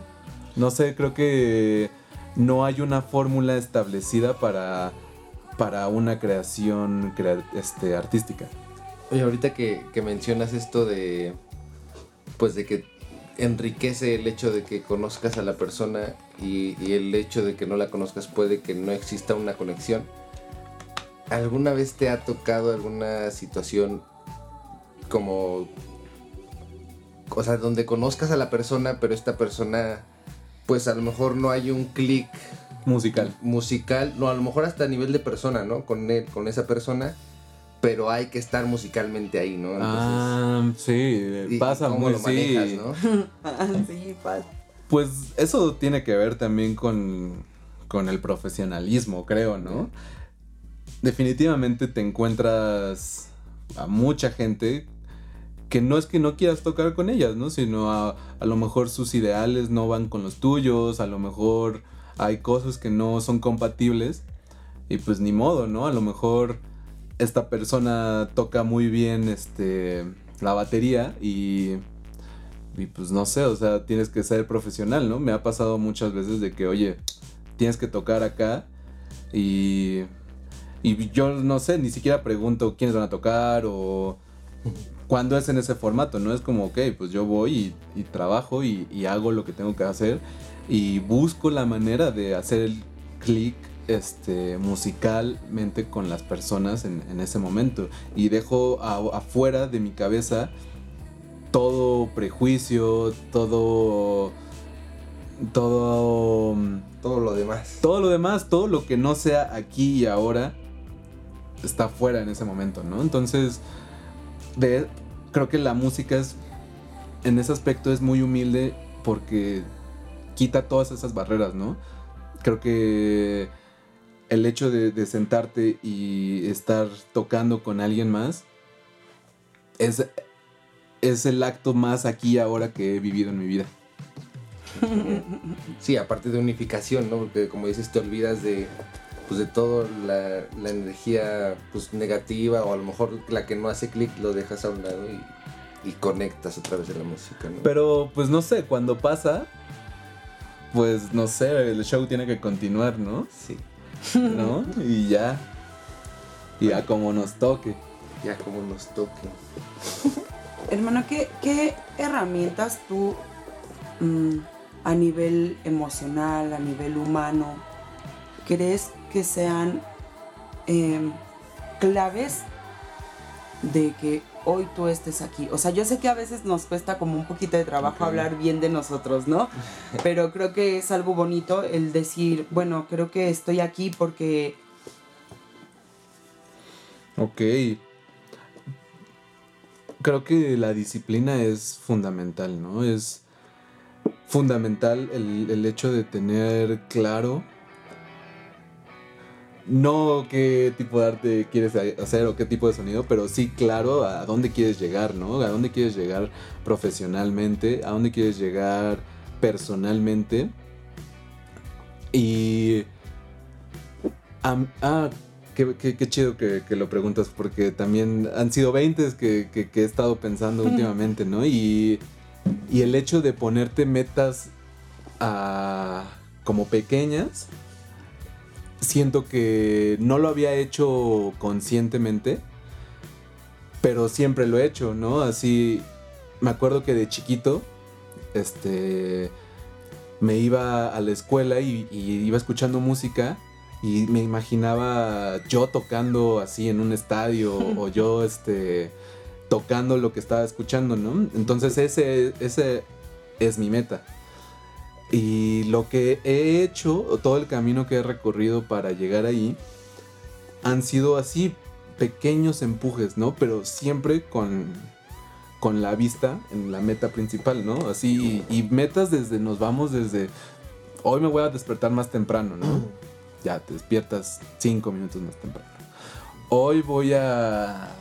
no sé, creo que no hay una fórmula establecida para, para una creación este, artística.
Oye, ahorita que, mencionas esto de, pues de que enriquece el hecho de que conozcas a la persona y, y, el hecho de que no la conozcas puede que no exista una conexión. ¿Alguna vez te ha tocado alguna situación como o sea, donde conozcas a la persona, pero esta persona, pues a lo mejor no hay un clic
musical.
Musical, no, a lo mejor hasta a nivel de persona, ¿no? Con él, con esa persona, pero hay que estar musicalmente ahí, ¿no?
ah, sí, pasa
¿cómo lo manejas, ¿no?
sí, pasa.
Pues eso tiene que ver también con, con el profesionalismo, creo, ¿no? Definitivamente te encuentras a mucha gente que no es que no quieras tocar con ellas, ¿no? Sino a, lo mejor sus ideales no van con los tuyos, a lo mejor hay cosas que no son compatibles y pues ni modo, ¿no? A lo mejor esta persona toca muy bien este la batería y y pues no sé, o sea, tienes que ser profesional, ¿no? Me ha pasado muchas veces de que, oye, tienes que tocar acá y y yo no sé, ni siquiera pregunto quiénes van a tocar o cuando es en ese formato, no es como, ok, pues yo voy y, trabajo y, hago lo que tengo que hacer y busco la manera de hacer el clic este, musicalmente con las personas en, ese momento y dejo afuera de mi cabeza todo prejuicio, todo... Todo...
Todo lo demás.
Todo lo demás, todo lo que no sea aquí y ahora está fuera en ese momento, ¿no? Entonces, de, creo que la música es, en ese aspecto es muy humilde porque quita todas esas barreras, ¿no? Creo que el hecho de, sentarte y estar tocando con alguien más es, es el acto más aquí y ahora que he vivido en mi vida.
Sí, aparte de unificación, ¿no? Porque como dices, te olvidas de, pues de toda la, la, energía pues negativa o a lo mejor la que no hace clic lo dejas a un lado y, y, conectas a través de la música, ¿no?
Pero pues no sé, cuando pasa, pues no sé, el show tiene que continuar, ¿no?
Sí.
¿No? Y ya. Y ya como nos toque.
Ya como nos toque.
Hermano, ¿qué, qué herramientas tú mm, a nivel emocional, a nivel humano, crees que sean em, claves de que hoy tú estés aquí. O sea, yo sé que a veces nos cuesta como un poquito de trabajo hablar bien de nosotros, ¿no? Pero creo que es algo bonito el decir, bueno, creo que estoy aquí porque...
Ok. Creo que la disciplina es fundamental, ¿no? Es fundamental el, el hecho de tener claro no qué tipo de arte quieres hacer o qué tipo de sonido, pero sí claro a dónde quieres llegar, ¿no? A dónde quieres llegar profesionalmente, a dónde quieres llegar personalmente. Y... ah, qué, chido que, lo preguntas porque también han sido 20 que, que, he estado pensando últimamente, ¿no? Y, y el hecho de ponerte metas ah, como pequeñas siento que no lo había hecho conscientemente, pero siempre lo he hecho, ¿no? Así, me acuerdo que de chiquito, este, me iba a la escuela y, iba escuchando música y me imaginaba yo tocando así en un estadio o yo, este, tocando lo que estaba escuchando, ¿no? Entonces ese, ese es mi meta. Y lo que he hecho, todo el camino que he recorrido para llegar ahí, han sido así pequeños empujes, ¿no? Pero siempre con, con la vista en la meta principal, ¿no? Así, y metas desde, nos vamos desde, hoy me voy a despertar más temprano, ¿no? Ya te despiertas cinco minutos más temprano. Hoy voy a,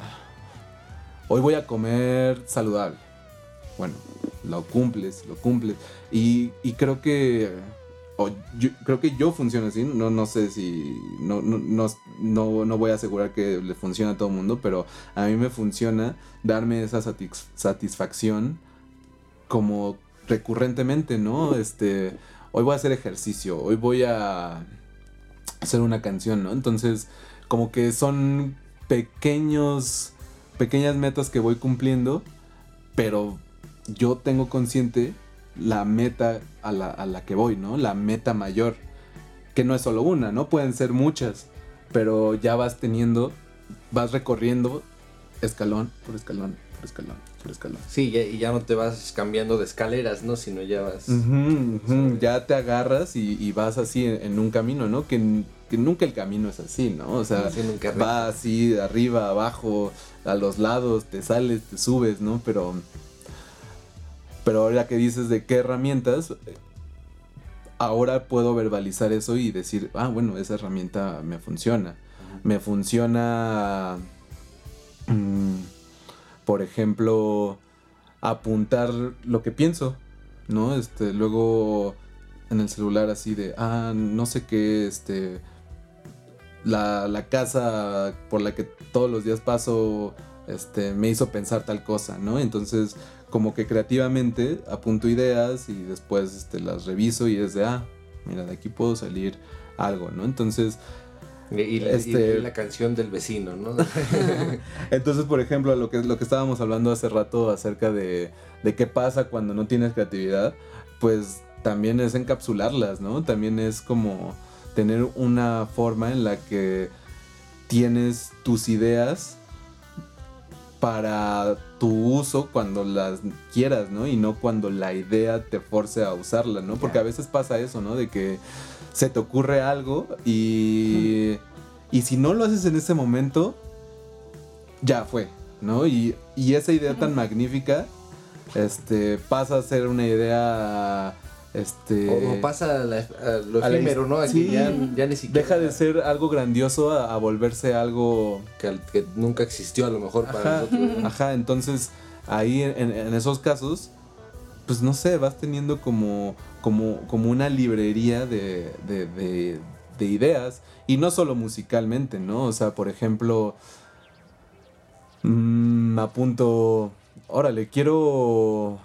hoy voy a comer saludable. Bueno, lo cumples, lo cumples. Y, y creo que yo, creo que yo funciono así, no, no sé si, no, no, no, no, voy a asegurar que le funciona a todo el mundo, pero a mí me funciona darme esa satisfacción como recurrentemente, ¿no? Este, hoy voy a hacer ejercicio, hoy voy a hacer una canción, ¿no? Entonces, como que son pequeños, pequeñas metas que voy cumpliendo, pero yo tengo consciente la meta a la, que voy, ¿no? La meta mayor, que no es solo una, ¿no? Pueden ser muchas, pero ya vas teniendo, vas recorriendo escalón por escalón, por escalón, por escalón.
Sí, y ya no te vas cambiando de escaleras, ¿no? Sino ya vas...
Ya te agarras y, vas así en, un camino, ¿no? Que, nunca el camino es así, ¿no? O sea, va así de arriba, abajo, a los lados, te sales, te subes, ¿no? Pero pero ahora que dices de qué herramientas, ahora puedo verbalizar eso y decir, ah, bueno, esa herramienta me funciona. Me funciona, mm, por ejemplo, apuntar lo que pienso, ¿no? Este, luego en el celular así de, ah, no sé qué, este, la, la casa por la que todos los días paso, este, me hizo pensar tal cosa, ¿no? Entonces como que creativamente apunto ideas y después este, las reviso y es de, ah, mira, de aquí puedo salir algo, ¿no? Entonces...
Y, la, este, la canción del vecino, ¿no?
Entonces, por ejemplo, lo que, lo que estábamos hablando hace rato acerca de, de qué pasa cuando no tienes creatividad, pues también es encapsularlas, ¿no? También es como tener una forma en la que tienes tus ideas para tu uso cuando las quieras, ¿no? Y no cuando la idea te force a usarla, ¿no? Porque a veces pasa eso, ¿no? De que se te ocurre algo y, y si no lo haces en ese momento, ya fue, ¿no? Y, y esa idea tan magnífica este, pasa a ser una idea este,
o, pasa lo efímero, ¿no?
Aquí ya, ni siquiera. Deja de ser algo grandioso a, volverse algo.
Que, que, nunca existió, a lo mejor,
para nosotros. Ajá, entonces ahí en, esos casos, pues no sé, vas teniendo como, como, como una librería de, de, de, ideas. Y no solo musicalmente, ¿no? O sea, por ejemplo, mmm, apunto. Órale, quiero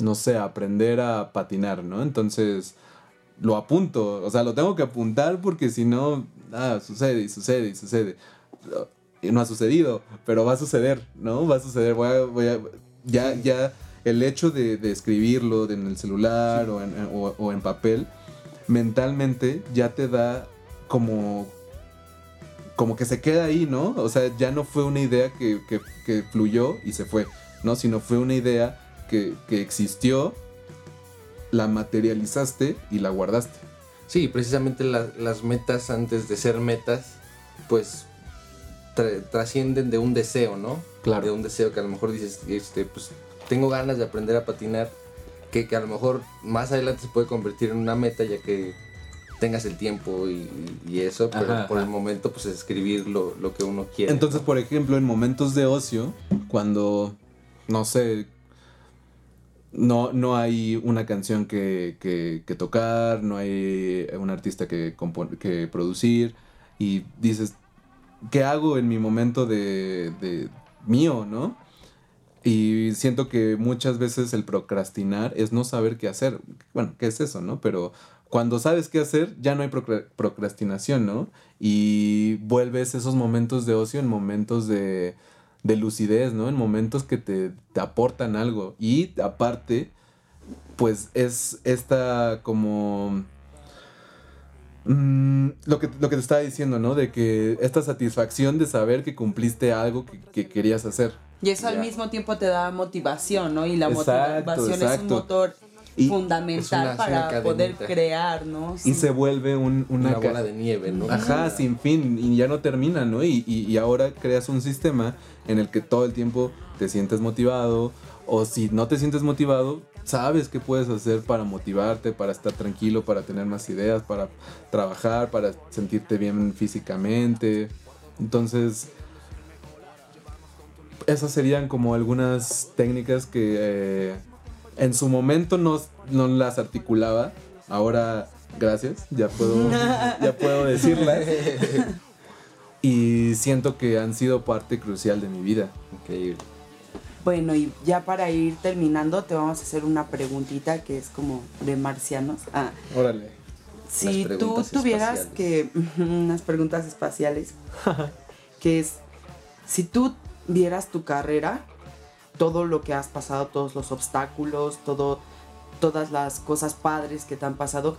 no sé, aprender a patinar, ¿no? Entonces lo apunto, o sea, lo tengo que apuntar porque si no, ah, sucede y sucede y sucede. Y no ha sucedido, pero va a suceder, ¿no? Va a suceder, voy a, voy a ya, ya, el hecho de, escribirlo en el celular o, en, o, en papel, mentalmente ya te da como como que se queda ahí, ¿no? O sea, ya no fue una idea que, que, que fluyó y se fue, ¿no? Sino fue una idea que, existió, la materializaste y la guardaste.
Sí, precisamente las metas antes de ser metas, pues trascienden de un deseo, ¿no?
Claro.
De un deseo que a lo mejor dices, este, pues tengo ganas de aprender a patinar, que, a lo mejor más adelante se puede convertir en una meta ya que tengas el tiempo y, eso, pero por el momento pues escribir lo, lo que uno quiere.
Entonces, por ejemplo, en momentos de ocio, cuando, no sé, no, no hay una canción que, que, tocar, no hay un artista que, que producir y dices, ¿qué hago en mi momento de, de mío, no? Y siento que muchas veces el procrastinar es no saber qué hacer. Bueno, ¿qué es eso, no? Pero cuando sabes qué hacer, ya no hay procrastinación, ¿no? Y vuelves esos momentos de ocio en momentos de, de lucidez, ¿no? En momentos que te, aportan algo. Y aparte, pues es esta como... Mm, lo, que, lo que te estaba diciendo, ¿no? De que esta satisfacción de saber que cumpliste algo que, querías hacer.
Y eso al mismo tiempo te da motivación, ¿no? Y la motivación es un motor fundamental para poder crear, ¿no?
Y se vuelve una,
bola de nieve, ¿no?
Ajá, sin fin, y ya no termina, ¿no? Y, y, ahora creas un sistema en el que todo el tiempo te sientes motivado o si no te sientes motivado, sabes qué puedes hacer para motivarte, para estar tranquilo, para tener más ideas, para trabajar, para sentirte bien físicamente. Entonces, esas serían como algunas técnicas que eh, en su momento no, no las articulaba. Ahora, gracias, ya puedo, ya puedo decirlas. Y siento que han sido parte crucial de mi vida.
Increíble.
Bueno, y ya para ir terminando, te vamos a hacer una preguntita que es como de marcianos. Ah,
Órale.
si tú tuvieras
espaciales.
que. unas preguntas espaciales. que es. Si tú vieras tu carrera, todo lo que has pasado, todos los obstáculos, todo, todas las cosas padres que te han pasado,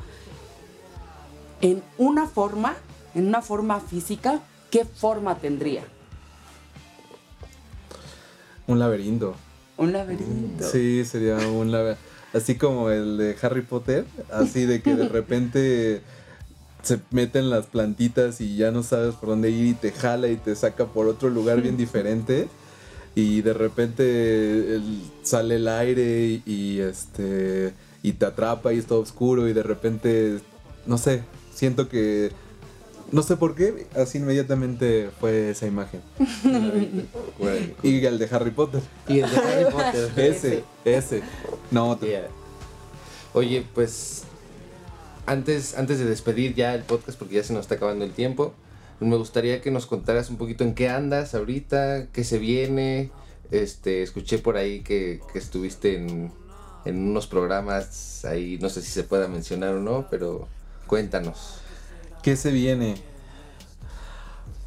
en una forma, en una forma física, ¿qué forma tendría?
Un laberinto.
Un laberinto.
Sí, sería un laberinto. Así como el de Harry Potter, así de que de repente se meten las plantitas y ya no sabes por dónde ir y te jala y te saca por otro lugar bien diferente. Y de repente el- sale el aire y, y, este y te atrapa y es todo oscuro y de repente no sé, siento que no sé por qué, así inmediatamente fue esa imagen. Y el de Harry Potter.
Y el de Harry Potter.
Ese, ese. No, otro.
Yeah. Oye, pues antes, antes de despedir ya el podcast, porque ya se nos está acabando el tiempo, me gustaría que nos contaras un poquito en qué andas ahorita, qué se viene. Este, escuché por ahí que, que estuviste en, en unos programas ahí, no sé si se pueda mencionar o no, pero cuéntanos.
¿Qué se viene?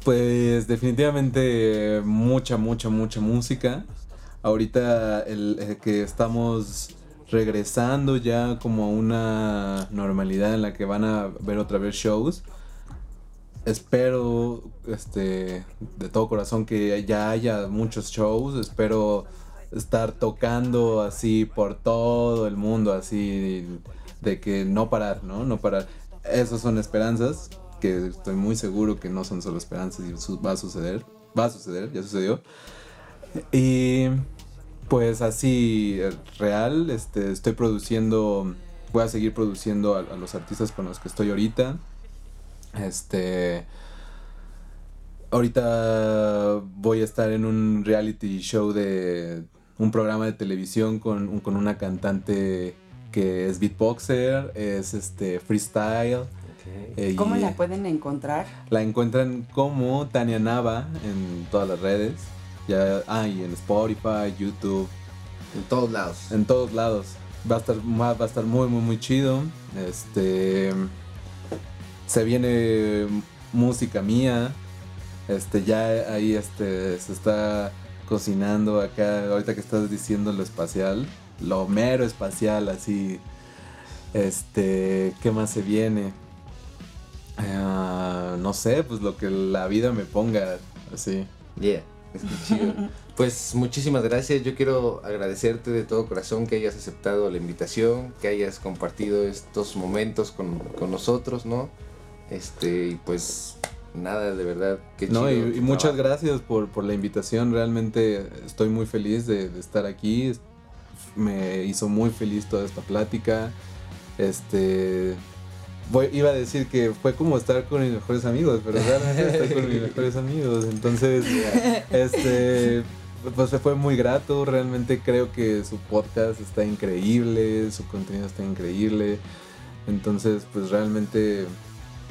Pues definitivamente mucha, mucha, mucha música. Ahorita el, el que estamos regresando ya como a una normalidad en la que van a ver otra vez shows. Espero, este, de todo corazón que ya haya muchos shows. Espero estar tocando así por todo el mundo, así de que no parar, ¿no? No parar. Esas son esperanzas que estoy muy seguro que no son solo esperanzas y va a suceder. Va a suceder, ya sucedió. Y pues así, eh, real, este, estoy produciendo, voy a seguir produciendo a, a los artistas con los que estoy ahorita. Este, ahorita voy a estar en un reality show de un programa de televisión con, con una cantante que es beatboxer, es este freestyle. eh, y
¿Cómo la pueden encontrar?
la encuentran como Tania Nava en todas las redes. Ya, ah, y en Spotify, YouTube,
En todos lados.
en todos lados. Va a estar, va va a estar muy, muy, muy chido. Este. Se viene música mía. Este, ya ahí este, se está cocinando acá. Ahorita que estás diciendo lo espacial. Lo mero espacial, así. Este, ¿qué más se viene? Ah, no sé, pues lo que la vida me ponga, así.
Yeah, es que chido. Pues muchísimas gracias. Yo quiero agradecerte de todo corazón que hayas aceptado la invitación, que hayas compartido estos momentos con, con nosotros, ¿no? Este, y pues nada, de verdad, qué chido.
No, y, y muchas gracias por, por la invitación. Realmente estoy muy feliz de, de estar aquí. Me hizo muy feliz toda esta plática. Este. voy- iba a decir que fue como estar con mis mejores amigos, pero realmente estoy con mis mejores amigos. Entonces, este. Pues fue muy grato. Realmente creo que su podcast está increíble. Su contenido está increíble. Entonces, pues realmente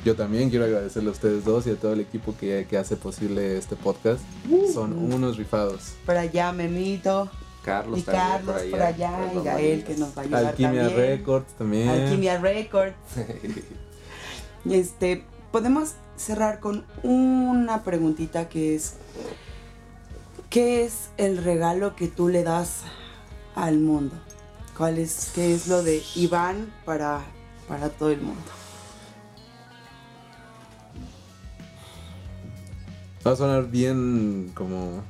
yo también quiero agradecerle a ustedes dos y a todo el equipo que, que hace posible este podcast. Son unos rifados.
Por allá, Memito.
Carlos
y
también
Carlos por allá,
por
y Gael que nos va a ayudar
Alquimia
también.
Records también.
Alquimia Records. Y este, podemos cerrar con una preguntita que es, ¿qué es el regalo que tú le das al mundo? ¿Cuál es, qué es lo de Iván para, para todo el mundo?
Va a sonar bien como...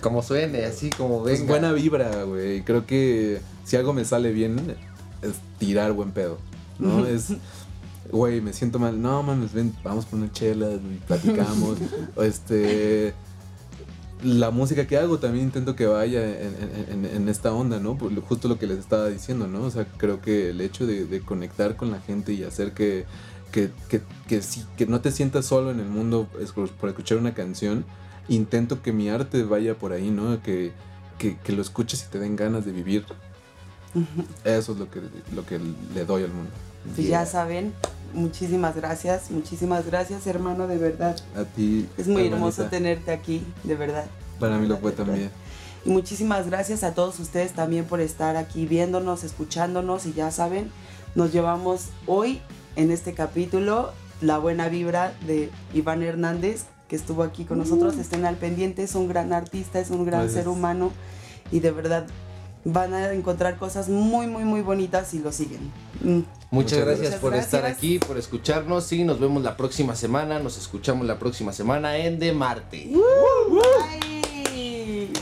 Como suene, así como
Pues
venga.
buena vibra, güey. Creo que si algo me sale bien es tirar buen pedo. ¿No? es... Güey, me siento mal. No, mames, ven, vamos por una chela y platicamos. este... la música que hago también intento que vaya en, esta onda, ¿no? Justo lo que les estaba diciendo, ¿no? O sea, creo que el hecho de, conectar con la gente y hacer que, que, que, que, que no te sientas solo en el mundo por escuchar una canción, intento que mi arte vaya por ahí, ¿no? Que, que, lo escuches y te den ganas de vivir. Eso es lo que, lo que le doy al mundo.
Pues ya saben, muchísimas gracias, muchísimas gracias hermano, de verdad.
A ti.
Es muy hermoso tenerte aquí, de verdad.
Para mí lo fue también.
Y muchísimas gracias a todos ustedes también por estar aquí viéndonos, escuchándonos y ya saben, nos llevamos hoy en este capítulo la buena vibra de Iván Hernández que estuvo aquí con nosotros. Mm. Estén al pendiente, es un gran artista, es un gran ser humano y de verdad van a encontrar cosas muy, muy, muy bonitas si lo siguen.
Mm. Muchas, gracias por estar aquí, por escucharnos y nos vemos la próxima semana, nos escuchamos la próxima semana en De Marte. Bye.